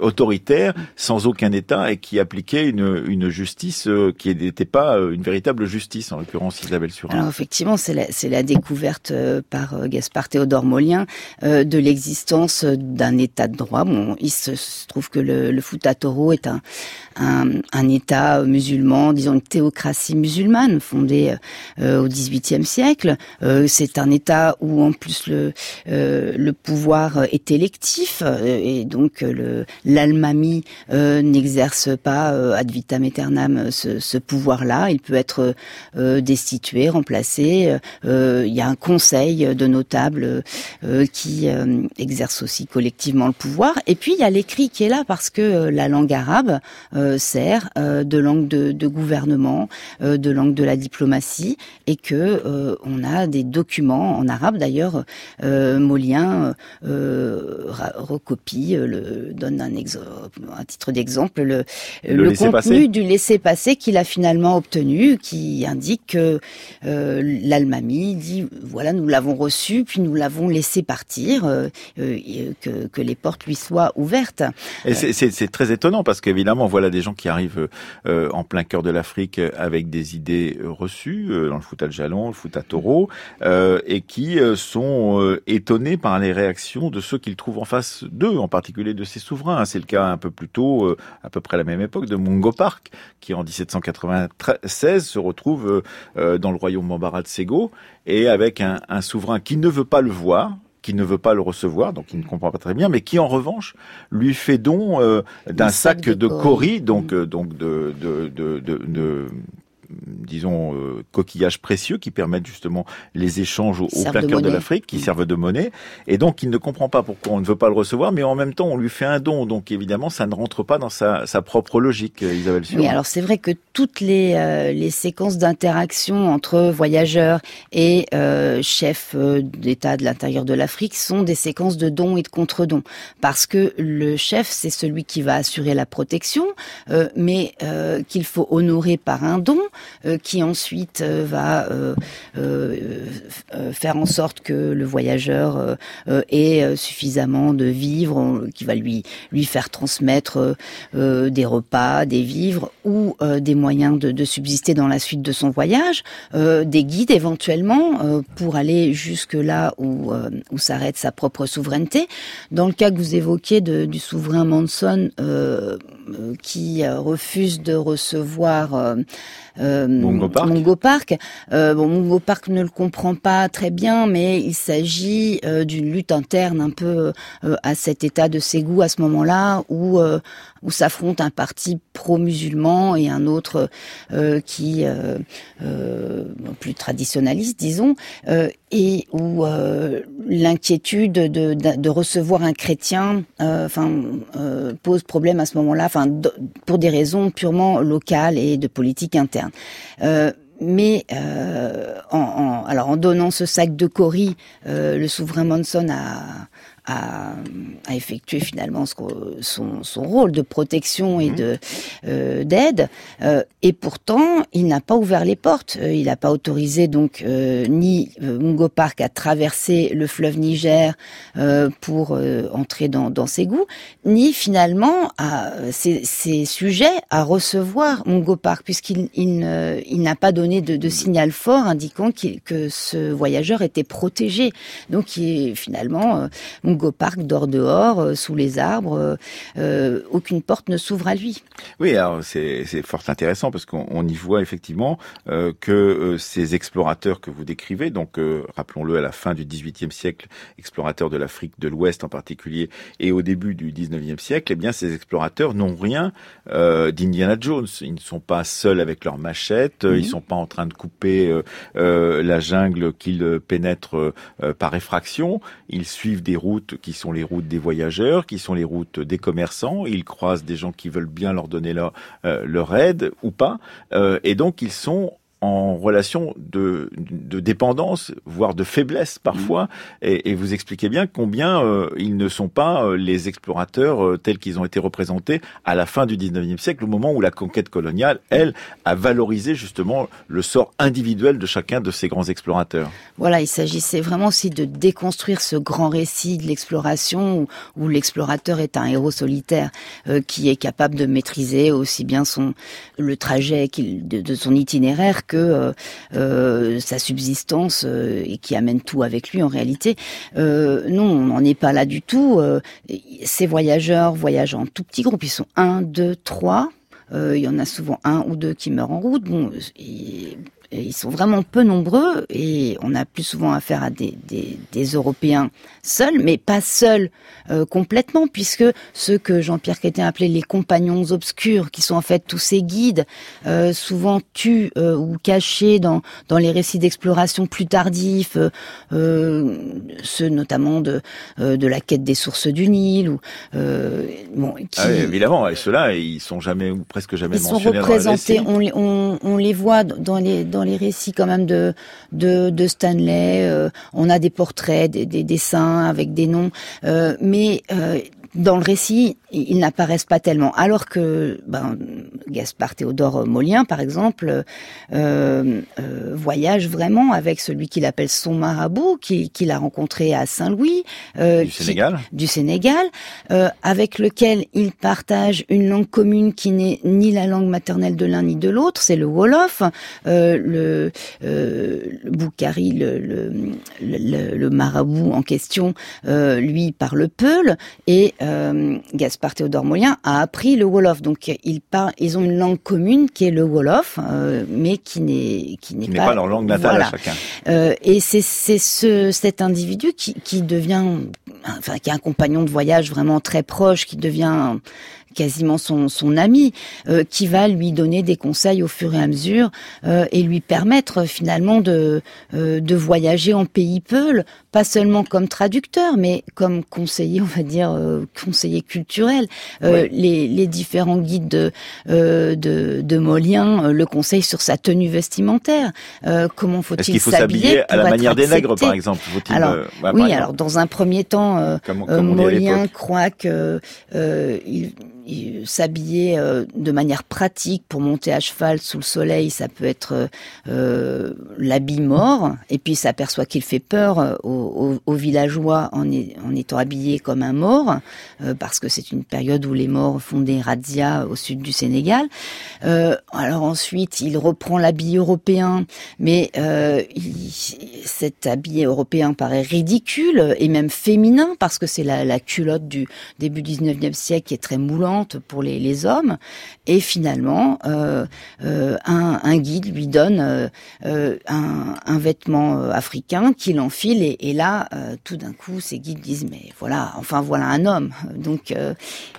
autoritaires, sans aucun État et qui appliquaient une, une justice qui n'était pas une véritable justice, en l'occurrence Isabelle Surin. Alors effectivement, c'est la, la, découverte par Gaspard Théodore Euh, de l'existence d'un État de droit. Bon, il se, trouve que le, le Toro est un, un, État musulman, disons une théocratie musulmane fondée euh, au XVIIIe siècle. Euh, c'est un État où en plus le, le pouvoir est électif et donc le l'almami n'exerce pas ad vitam aeternam ce, ce pouvoir-là. Il peut être destitué, remplacé. il y a un conseil de notables qui exercent aussi collectivement le pouvoir. Et puis il y a l'écrit qui est là parce que la langue arabe sert de langue de, de gouvernement, de langue de la diplomatie, et que on a des documents en arabe. D'ailleurs, Molien recopie, le, donne un, un titre d'exemple, le, le, contenu du laissez-passer qu'il a finalement obtenu, qui indique que euh, l'Almami dit voilà nous l'avons reçu puis nous l'avons laissé partir, euh, euh, que, que, les portes lui soient ouvertes. Et c'est très étonnant parce qu'évidemment voilà des gens qui arrivent en plein cœur de l'Afrique avec des idées reçues dans le foot à jalon, le foot à taureau, et qui sont étonnés par les réactions de ceux qu'ils trouvent en face d'eux, en particulier de ces souverains. C'est le cas un peu plus tôt, à peu près à la même époque, de Mungo Park, qui en 1796 se retrouve euh, dans le royaume Bambara de Sego, et avec un, souverain qui ne veut pas le voir, qui ne veut pas le recevoir, donc il ne comprend pas très bien, mais qui en revanche lui fait don euh, d'un sac, de, de donc, euh, donc de, de, de disons, euh, coquillages précieux qui permettent justement les échanges au, plein cœur de, l'Afrique, qui mm. servent de monnaie. Et donc, il ne comprend pas pourquoi on ne veut pas le recevoir, mais en même temps, on lui fait un don. Donc, évidemment, ça ne rentre pas dans sa, sa propre logique, euh, Isabelle Oui, alors c'est vrai que toutes les, euh, les séquences d'interaction entre voyageurs et euh, chefs d'État de l'intérieur de l'Afrique sont des séquences de dons et de contre-dons. Parce que le chef, c'est celui qui va assurer la protection, mais qu'il faut honorer par un don. Euh, qui ensuite euh, va euh, faire en sorte que le voyageur ait suffisamment de vivres, qui va lui lui faire transmettre des repas, des vivres ou des moyens de, de, subsister dans la suite de son voyage, des guides éventuellement pour aller jusque là où, où s'arrête sa propre souveraineté. Dans le cas que vous évoquez de, du souverain Manson qui refuse de recevoir euh, Mungo Park. Euh, bon, Mungo Park ne le comprend pas très bien, mais il s'agit euh, d'une lutte interne un peu euh, à cet état de Ségou à ce moment-là, où où s'affrontent un parti pro-musulman et un autre qui plus traditionnaliste, disons, et où l'inquiétude de, de, recevoir un chrétien, pose problème à ce moment-là, enfin, pour des raisons purement locales et de politique interne. Euh, mais euh, en, alors en donnant ce sac de Cori, euh, le souverain Monson a, a, a effectué finalement son, son, rôle de protection et mhm. de euh, d'aide. Euh, et pourtant, il n'a pas ouvert les portes. Euh, il n'a pas autorisé donc ni Mungo Park à traverser le fleuve Niger pour entrer dans, dans ses goûts, ni finalement à ses, ses sujets à recevoir Mungo Park, puisqu'il il, il n'a pas donné de, de, signal fort indiquant que ce voyageur était protégé. Donc, il, finalement, Mungo Park dort dehors, euh, sous les arbres, euh, euh, aucune porte ne s'ouvre à lui. Oui, alors c'est fort intéressant parce qu'on y voit effectivement que ces explorateurs que vous décrivez, donc rappelons-le à la fin du XVIIIe siècle, explorateurs de l'Afrique de l'Ouest en particulier, et au début du XIXe siècle, eh bien ces explorateurs n'ont rien d'Indiana Jones. Ils ne sont pas seuls avec leurs machettes, ils ne mhm. sont pas en train de couper la jungle qu'ils pénètrent par effraction. Ils suivent des routes qui sont les routes des voyageurs, qui sont les routes des commerçants. Ils croisent des gens qui veulent bien leur donner leur, euh, aide ou pas. Euh, et donc ils sont en relation de, de, dépendance, voire de faiblesse parfois, mmh. et, et, vous expliquez bien combien euh, ils ne sont pas euh, les explorateurs euh, tels qu'ils ont été représentés à la fin du 19e siècle, au moment où la conquête coloniale, elle, a valorisé justement le sort individuel de chacun de ces grands explorateurs. Voilà, il s'agissait vraiment aussi de déconstruire ce grand récit de l'exploration où, où l'explorateur est un héros solitaire qui est capable de maîtriser aussi bien son le trajet de, de son itinéraire que euh, euh, sa subsistance euh, et qui amène tout avec lui en réalité. non, on n'en est pas là du tout. ces voyageurs voyagent en tout petits groupes. Ils sont un, deux, trois. il y en a souvent un ou deux qui meurent en route. Ils sont vraiment peu nombreux et on a plus souvent affaire à des, des, Européens seuls, mais pas seuls euh, complètement, puisque ceux que Jean-Pierre Quétin appelait les compagnons obscurs, qui sont en fait tous ces guides, euh, souvent tus euh, ou cachés dans, dans les récits d'exploration plus tardifs, ceux notamment de, de la quête des sources du Nil, ou bon, qui, ah évidemment, et ceux-là, ils sont jamais ou presque jamais ils sont représentés, on, on, on les voit dans les dans les récits quand même de de, Stanley. Euh, on a des portraits, des, des, dessins avec des noms, euh, mais euh, dans le récit, ils n'apparaissent pas tellement. Alors que ben, Gaspard Théodore Molien, par exemple, euh, euh, voyage vraiment avec celui qu'il appelle son marabout, qu'il a rencontré à Saint-Louis. Euh, du Sénégal Du Sénégal, euh, avec lequel il partage une langue commune qui n'est ni la langue maternelle de l'un ni de l'autre, c'est le Wolof. Euh, le, le Boukari, le, le, le, marabout en question, lui parle Peul, et Gaspard par Théodore Molien, a appris le Wolof. Donc ils, parlent, ils ont une langue commune qui est le Wolof, euh, mais qui n'est qui n'est pas, leur langue natale à chacun. Euh, et c'est c'est ce cet individu qui qui devient enfin qui est un compagnon de voyage vraiment très proche, qui devient quasiment son, son ami, euh, qui va lui donner des conseils au fur et à mesure euh, et lui permettre finalement de, euh, de voyager en pays Peul, pas seulement comme traducteur, mais comme conseiller, on va dire, conseiller culturel. les, les différents guides de, de, de Molien le conseillent sur sa tenue vestimentaire. comment faut-il faut s'habiller à la manière des nègres, par exemple alors, Oui, alors dans un premier temps, Molien croit que il s'habiller euh, de manière pratique pour monter à cheval sous le soleil, ça peut être euh, l'habit mort, et puis s'aperçoit qu'il fait peur euh, aux, villageois en, étant habillé comme un mort, parce que c'est une période où les morts font des razzias au sud du Sénégal. alors ensuite, il reprend l'habit européen, mais cet habit européen paraît ridicule et même féminin, parce que c'est la, la culotte du début 19e siècle qui est très moulante pour les, hommes. Et finalement, euh, euh, un, guide lui donne euh, un, vêtement africain qu'il enfile. Et, là, tout d'un coup, ces guides disent, mais voilà, enfin voilà un homme. Donc,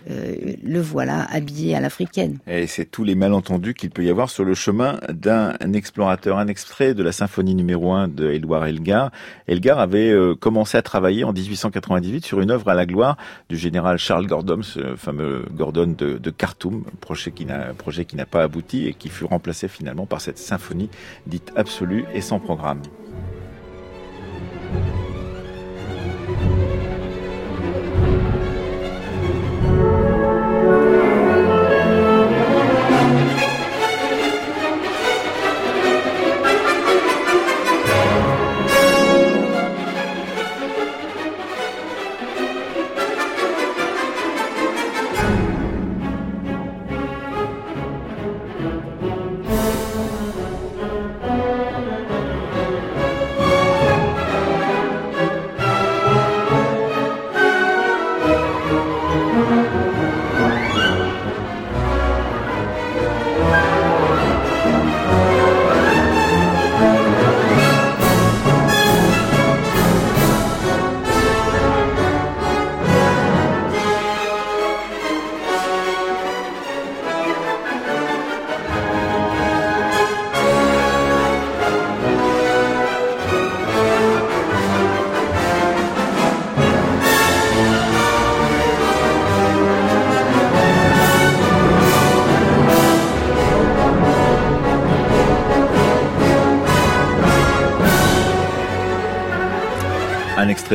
le voilà habillé à l'africaine. Et c'est tous les malentendus qu'il peut y avoir sur le chemin d'un explorateur. Un extrait de la symphonie numéro 1 de Édouard Elgar. Elgar avait commencé à travailler en 1898 sur une œuvre à la gloire du général Charles Gordon, ce fameux Gordon de, de Khartoum, projet qui n'a projet qui n'a pas abouti et qui fut remplacé finalement par cette symphonie dite absolue et sans programme.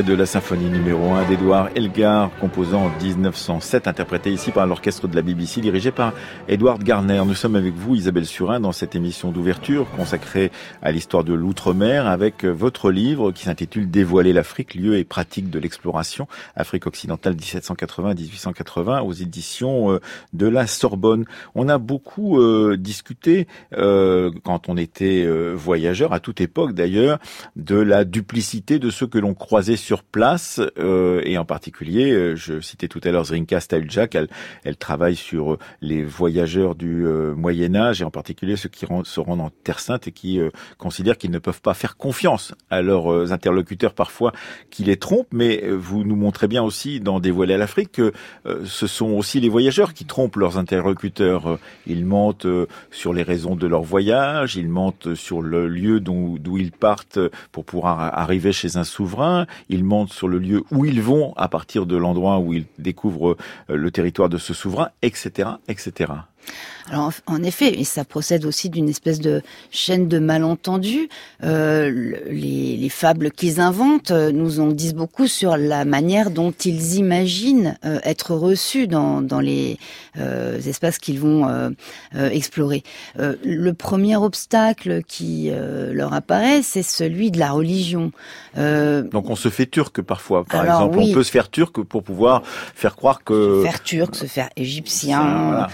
De la symphonie numéro 1 d'Edouard Elgar, composant en 1907, interprété ici par l'orchestre de la BBC, dirigé par Edward Garner. Nous sommes avec vous, Isabelle Surin, dans cette émission d'ouverture consacrée à l'histoire de l'outre-mer, avec votre livre qui s'intitule Dévoiler l'Afrique, lieu et pratique de l'exploration, Afrique occidentale 1780-1880, aux éditions euh, de la Sorbonne. On a beaucoup euh, discuté, euh, quand on était voyageur, à toute époque d'ailleurs, de la duplicité de ce que l'on croit croisé sur place et en particulier, je citais tout à l'heure Zrinka Stajljak, elle, elle travaille sur les voyageurs du Moyen Âge et en particulier ceux qui se rendent en Terre Sainte et qui considèrent qu'ils ne peuvent pas faire confiance à leurs interlocuteurs parfois qui les trompent, mais vous nous montrez bien aussi dans Dévoiler à l'Afrique que ce sont aussi les voyageurs qui trompent leurs interlocuteurs. Ils mentent sur les raisons de leur voyage, ils mentent sur le lieu d'où ils partent pour pouvoir arriver chez un souverain, ils sur le lieu où ils vont à partir de l'endroit où ils découvrent euh, le territoire de ce souverain, etc., etc. Alors en effet, et ça procède aussi d'une espèce de chaîne de malentendus. Euh, les, les, fables qu'ils inventent euh, nous en disent beaucoup sur la manière dont ils imaginent euh, être reçus dans, dans les euh, espaces qu'ils vont euh, explorer. le premier obstacle qui leur apparaît, c'est celui de la religion. Donc on se fait turc parfois, par exemple. On peut se faire turc pour pouvoir faire croire que... Se faire turc, se faire égyptien,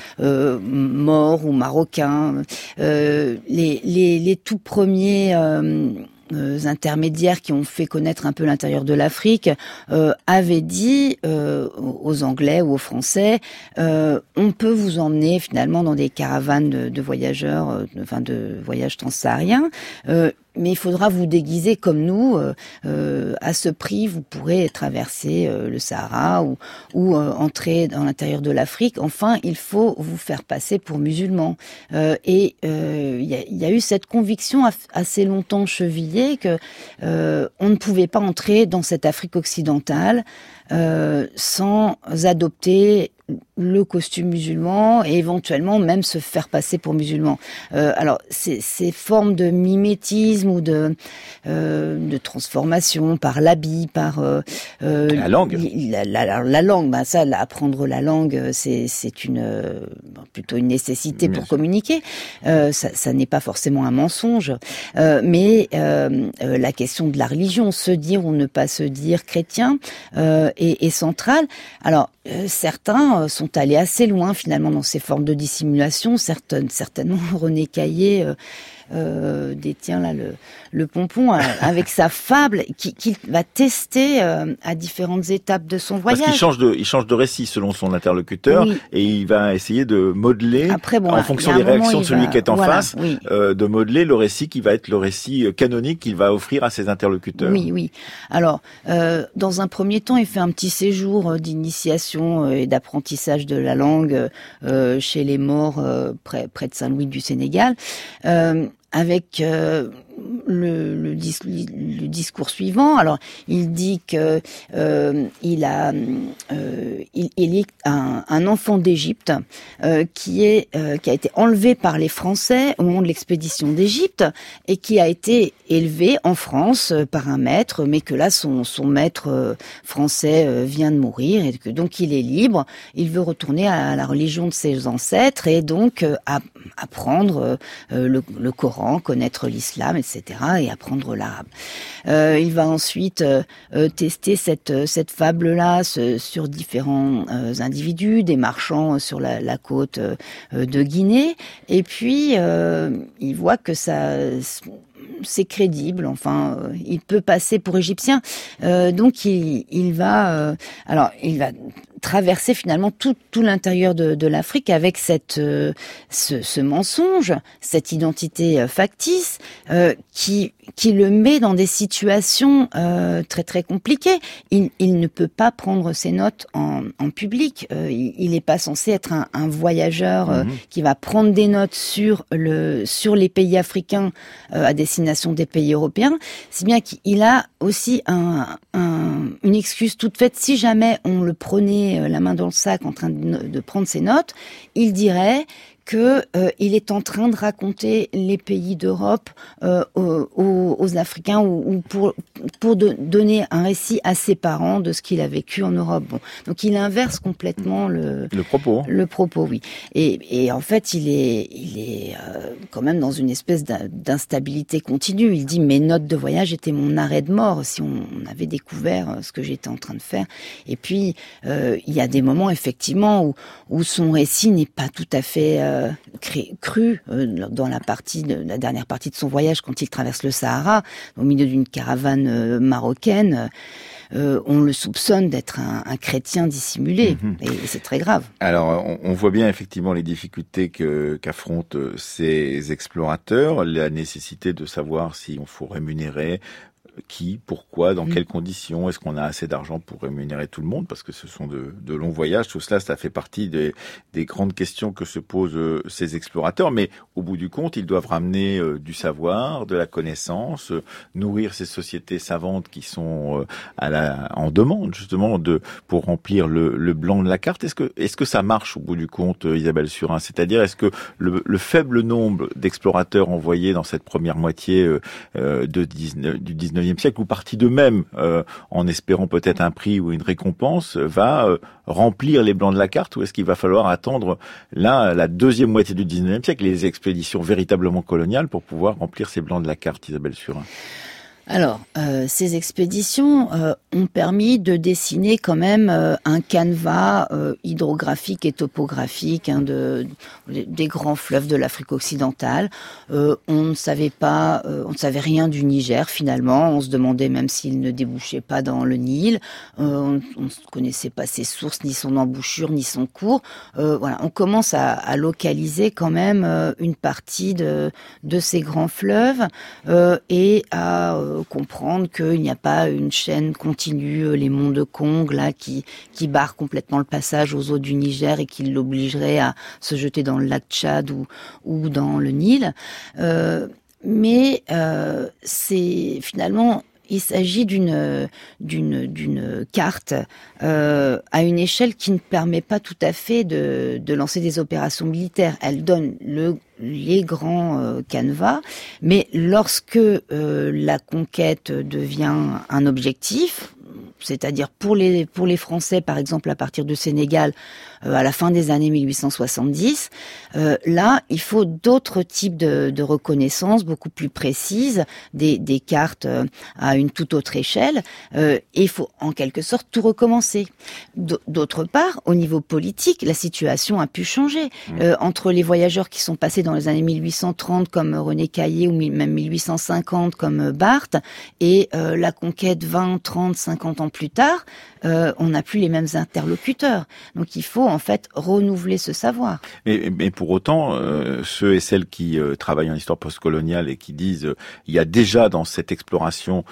morts ou marocains. Euh, les, les, tout premiers euh, euh, intermédiaires qui ont fait connaître un peu l'intérieur de l'Afrique avaient dit aux Anglais ou aux Français on peut vous emmener finalement dans des caravanes de, de voyageurs, enfin de voyages transsahariens mais il faudra vous déguiser comme nous. Euh, euh, à ce prix, vous pourrez traverser euh, le Sahara ou, ou entrer dans l'intérieur de l'Afrique. Enfin, il faut vous faire passer pour musulman. et il y a, y, a, eu cette conviction assez longtemps chevillée que on ne pouvait pas entrer dans cette Afrique occidentale sans adopter le costume musulman et éventuellement même se faire passer pour musulman. Euh, alors ces, ces, formes de mimétisme ou de, euh, de transformation par l'habit, par euh, euh la langue, la, la, la langue, bah ça, apprendre la langue, c'est c'est une plutôt une nécessité pour communiquer. Euh, ça, ça n'est pas forcément un mensonge, mais la question de la religion, se dire ou ne pas se dire chrétien, est, est centrale. Alors certains sont allés assez loin finalement dans ces formes de dissimulation. Certaines, certainement René Caillé euh, euh, détient là le, le pompon euh, avec sa fable qu'il va tester euh, à différentes étapes de son voyage. Parce qu'il change de, il change de récit selon son interlocuteur et il va essayer de modeler, Après, bon, en fonction des réactions de celui qui est en face, euh, de modeler le récit qui va être le récit canonique qu'il va offrir à ses interlocuteurs. Oui, oui. Alors, euh, dans un premier temps, il fait un petit séjour d'initiation et d'apprentissage de la langue chez les morts près, près de Saint-Louis du Sénégal avec euh, le, discours suivant. Alors, il dit que euh, il a, euh, il, est un, enfant d'Égypte euh, qui est euh, qui a été enlevé par les Français au moment de l'expédition d'Égypte et qui a été élevé en France euh, par un maître, mais que là son son maître français vient de mourir et que donc il est libre. Il veut retourner à la religion de ses ancêtres et donc apprendre le, le Coran, connaître l'islam, etc et apprendre l'arabe. Euh, il va ensuite euh, euh, tester cette, cette fable-là sur différents individus, des marchands sur la, la côte de Guinée, et puis il voit que ça c'est crédible. Enfin, il peut passer pour égyptien. donc il, va, alors il va traverser finalement tout, l'intérieur de, l'Afrique avec cette, euh, ce, mensonge, cette identité euh, factice euh, qui, qui le met dans des situations très très compliquées. Il, il, ne peut pas prendre ses notes en, en public. il n'est pas censé être un, un voyageur mhm. qui va prendre des notes sur, le, sur les pays africains à destination des pays européens. C'est bien qu'il a aussi un, un, une excuse toute faite si jamais on le prenait euh, la main dans le sac en train de, prendre ses notes, il dirait que euh, il est en train de raconter les pays d'Europe euh, aux, aux, Africains ou, ou, pour pour de, donner un récit à ses parents de ce qu'il a vécu en Europe. Bon, donc il inverse complètement le le propos. Hein. Le propos, oui. Et, et en fait, il est il est euh, quand même dans une espèce d'instabilité continue. Il dit mes notes de voyage étaient mon arrêt de mort si on, avait découvert euh, ce que j'étais en train de faire. Et puis il y a des moments effectivement où où son récit n'est pas tout à fait cru dans la partie, de, la dernière partie de son voyage quand il traverse le Sahara, au milieu d'une caravane marocaine. Euh, on le soupçonne d'être un, chrétien dissimulé, mhm. et, c'est très grave. Alors, on, voit bien effectivement les difficultés qu'affrontent ces explorateurs, la nécessité de savoir si on faut rémunérer qui, pourquoi, dans mm. quelles conditions, est-ce qu'on a assez d'argent pour rémunérer tout le monde, parce que ce sont de, de longs voyages, tout cela, ça fait partie des, des grandes questions que se posent euh, ces explorateurs, mais au bout du compte, ils doivent ramener euh, du savoir, de la connaissance, euh, nourrir ces sociétés savantes qui sont à la, en demande justement de pour remplir le, le blanc de la carte. Est-ce que est-ce que ça marche au bout du compte, Isabelle Surin? C'est-à-dire est-ce que le, le, faible nombre d'explorateurs envoyés dans cette première moitié de 19, du 19 siècle, ou partie d'eux-mêmes, euh, en espérant peut-être un prix ou une récompense, va euh, remplir les blancs de la carte, ou est-ce qu'il va falloir attendre là la deuxième moitié du 19e siècle, les expéditions véritablement coloniales, pour pouvoir remplir ces blancs de la carte, Isabelle Surin? Alors, euh, ces expéditions euh, ont permis de dessiner quand même euh, un canevas hydrographique et topographique hein, de, des grands fleuves de l'Afrique occidentale. on ne savait pas, on ne savait rien du Niger finalement. On se demandait même s'il ne débouchait pas dans le Nil. on ne connaissait pas ses sources, ni son embouchure, ni son cours. voilà, on commence à, à, localiser quand même une partie de, de ces grands fleuves et à comprendre qu'il n'y a pas une chaîne continue, euh, les monts de Kong, là, qui, qui barre complètement le passage aux eaux du Niger et qui l'obligerait à se jeter dans le lac Tchad ou, ou dans le Nil. Euh, mais euh, c'est finalement il s'agit d'une carte euh, à une échelle qui ne permet pas tout à fait de, lancer des opérations militaires. Elle donne le les grands euh, canevas, mais lorsque euh, la conquête devient un objectif, c'est-à-dire pour les pour les Français par exemple à partir du Sénégal euh, à la fin des années 1870, euh, là il faut d'autres types de, de reconnaissance beaucoup plus précises, des, des cartes euh, à une toute autre échelle, euh, et il faut en quelque sorte tout recommencer. D'autre part, au niveau politique, la situation a pu changer mmh. euh, entre les voyageurs qui sont passés dans les années 1830 comme René Caillé ou même 1850 comme Barthes et la conquête 20, 30, 50 ans plus tard, euh, on n'a plus les mêmes interlocuteurs. Donc il faut en fait renouveler ce savoir. Mais, mais pour autant, euh, ceux et celles qui euh, travaillent en histoire postcoloniale et qui disent il y a déjà dans cette exploration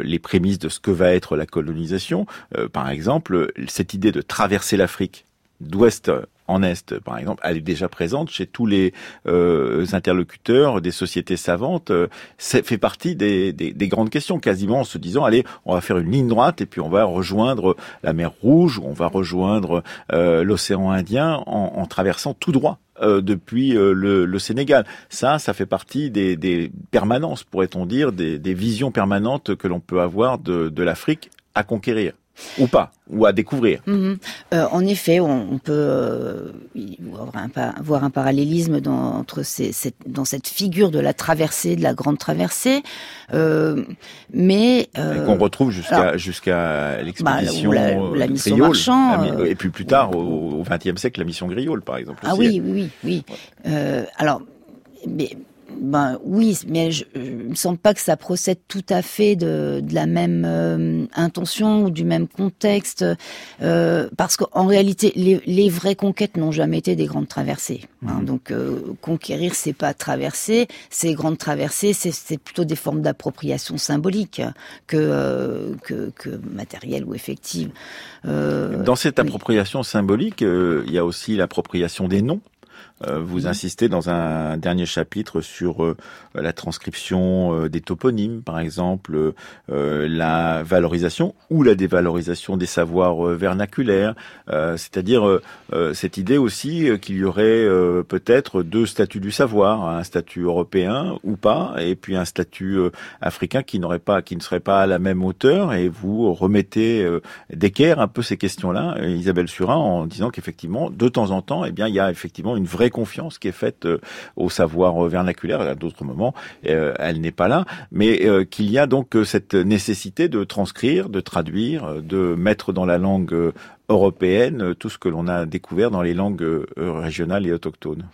les prémices de ce que va être la colonisation, par exemple, cette idée de traverser l'Afrique d'ouest en Est, par exemple, elle est déjà présente chez tous les euh, interlocuteurs des sociétés savantes. Euh, c'est fait partie des, des, des, grandes questions, quasiment en se disant, allez, on va faire une ligne droite et puis on va rejoindre la mer Rouge, on va rejoindre euh, l'océan Indien en, traversant tout droit. Depuis le, Sénégal. Ça, ça fait partie des, permanences, pourrait-on dire, des, visions permanentes que l'on peut avoir de l'Afrique à conquérir ou pas, ou à découvrir. Mhm. Euh, en effet, on, peut euh, avoir, un, voir un parallélisme dans, entre ces, cette, dans cette figure de la traversée, de la grande traversée, euh, mais qu'on retrouve jusqu'à jusqu'à l'expédition bah, la, mission marchand, et puis plus tard au XXe siècle la mission Griol, par exemple. Ah oui, oui, oui, oui. alors, mais ben oui, mais je, ne me semble pas que ça procède tout à fait de, de la même euh, intention ou du même contexte, euh, parce qu'en réalité, les, les, vraies conquêtes n'ont jamais été des grandes traversées. Hein, mhm. Donc euh, conquérir, c'est pas traverser, ces grandes traversées, c'est plutôt des formes d'appropriation symbolique que, euh, que, que matérielle ou effective. Dans cette appropriation symbolique, il y a aussi l'appropriation des noms. Euh, vous mhm. insistez dans un dernier chapitre sur euh, la transcription euh, des toponymes, par exemple, la valorisation ou la dévalorisation des savoirs vernaculaires, c'est-à-dire cette idée aussi qu'il y aurait peut-être deux statuts du savoir, un statut européen ou pas, et puis un statut africain qui n'aurait pas, qui ne serait pas à la même hauteur, et vous remettez d'équerre un peu ces questions-là, Isabelle Surin, en disant qu'effectivement, de temps en temps, eh bien, il y a effectivement une vraie confiance qui est faite euh, au savoir vernaculaire. À d'autres moments, euh, elle n'est pas là, mais euh, qu'il y a donc cette nécessité de transcrire, de traduire, de mettre dans la langue européenne, tout ce que l'on a découvert dans les langues régionales et autochtones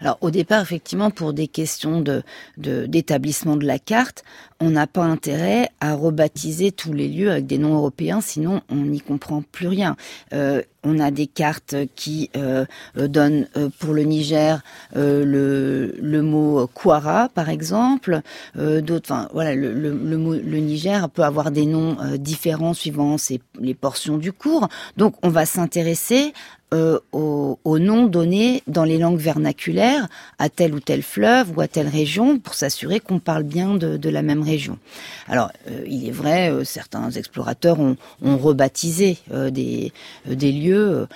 Alors au départ, effectivement, pour des questions de d'établissement de, la carte, on n'a pas intérêt à rebaptiser tous les lieux avec des noms européens, sinon on n'y comprend plus rien. Euh, on a des cartes qui euh, donnent euh, pour le Niger euh, le, le, mot Kwara, par exemple. D'autres, enfin voilà, le, le, le, Niger peut avoir des noms différents suivant ses, les portions du cours. Donc on va s'intéresser euh, au, au, nom donné dans les langues vernaculaires à tel ou tel fleuve ou à telle région pour s'assurer qu'on parle bien de, la même région. Alors, euh, il est vrai, euh, certains explorateurs ont, rebaptisé euh, des, lieux.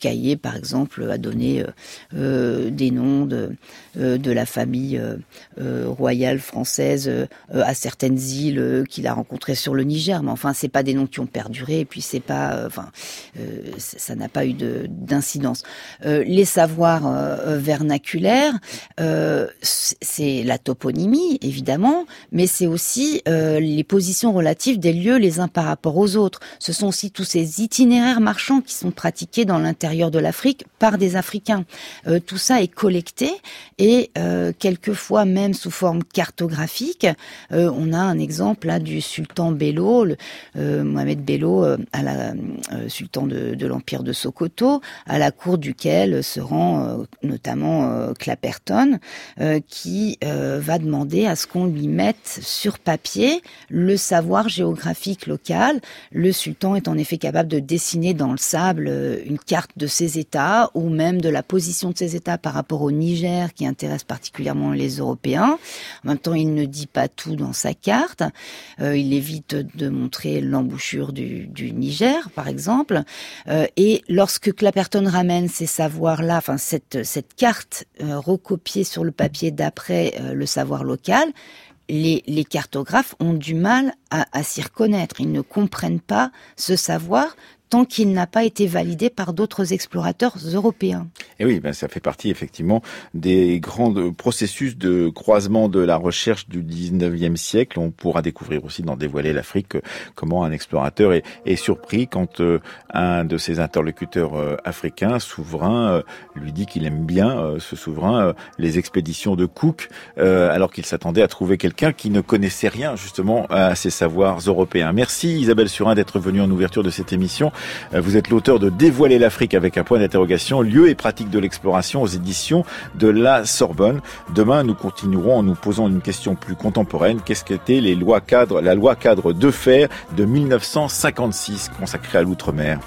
Caillé, par exemple, a donné des noms de, la famille royale française à certaines îles qu'il a rencontrées sur le Niger. Mais enfin, c'est pas des noms qui ont perduré. Et puis, c'est pas, enfin, ça n'a pas d'incidence. Euh, les savoirs euh, vernaculaires, euh, c'est la toponymie évidemment, mais c'est aussi les positions relatives des lieux les uns par rapport aux autres. Ce sont aussi tous ces itinéraires marchands qui sont pratiqués dans l'intérieur de l'Afrique par des Africains. tout ça est collecté et quelquefois même sous forme cartographique. on a un exemple là du sultan Bello, le, Mohamed Bello, sultan de, de l'empire de À la cour duquel se rend euh, notamment euh, Clapperton, euh, qui va demander à ce qu'on lui mette sur papier le savoir géographique local. Le sultan est en effet capable de dessiner dans le sable une carte de ses États ou même de la position de ses États par rapport au Niger qui intéresse particulièrement les Européens. En même temps, il ne dit pas tout dans sa carte. il évite de montrer l'embouchure du, du, Niger, par exemple. et lorsque que Clapperton ramène ces savoirs-là, cette, carte euh, recopiée sur le papier d'après euh, le savoir local, les, les, cartographes ont du mal à, à s'y reconnaître. Ils ne comprennent pas ce savoir tant qu'il n'a pas été validé par d'autres explorateurs européens. Et oui, ben ça fait partie effectivement des grands processus de croisement de la recherche du 19e siècle. On pourra découvrir aussi dans Dévoiler l'Afrique comment un explorateur est, est surpris quand euh, un de ses interlocuteurs euh, africains, souverain, euh, lui dit qu'il aime bien ce souverain les expéditions de Cook, alors qu'il s'attendait à trouver quelqu'un qui ne connaissait rien justement à ses savoirs européens. Merci Isabelle Surin d'être venue en ouverture de cette émission. Euh, vous êtes l'auteur de Dévoiler l'Afrique avec un point d'interrogation, lieu et pratique de l'exploration aux éditions de la Sorbonne. Demain, nous continuerons en nous posant une question plus contemporaine. Qu'est-ce qu'étaient les la loi cadre de fer de 1956 consacrée à l'outre-mer?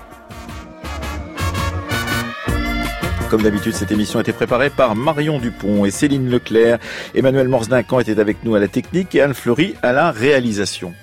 Comme d'habitude, cette émission a été préparée par Marion Dupont et Céline Leclerc. Emmanuel Morse-Duncan était avec nous à la technique et Anne Fleury à la réalisation.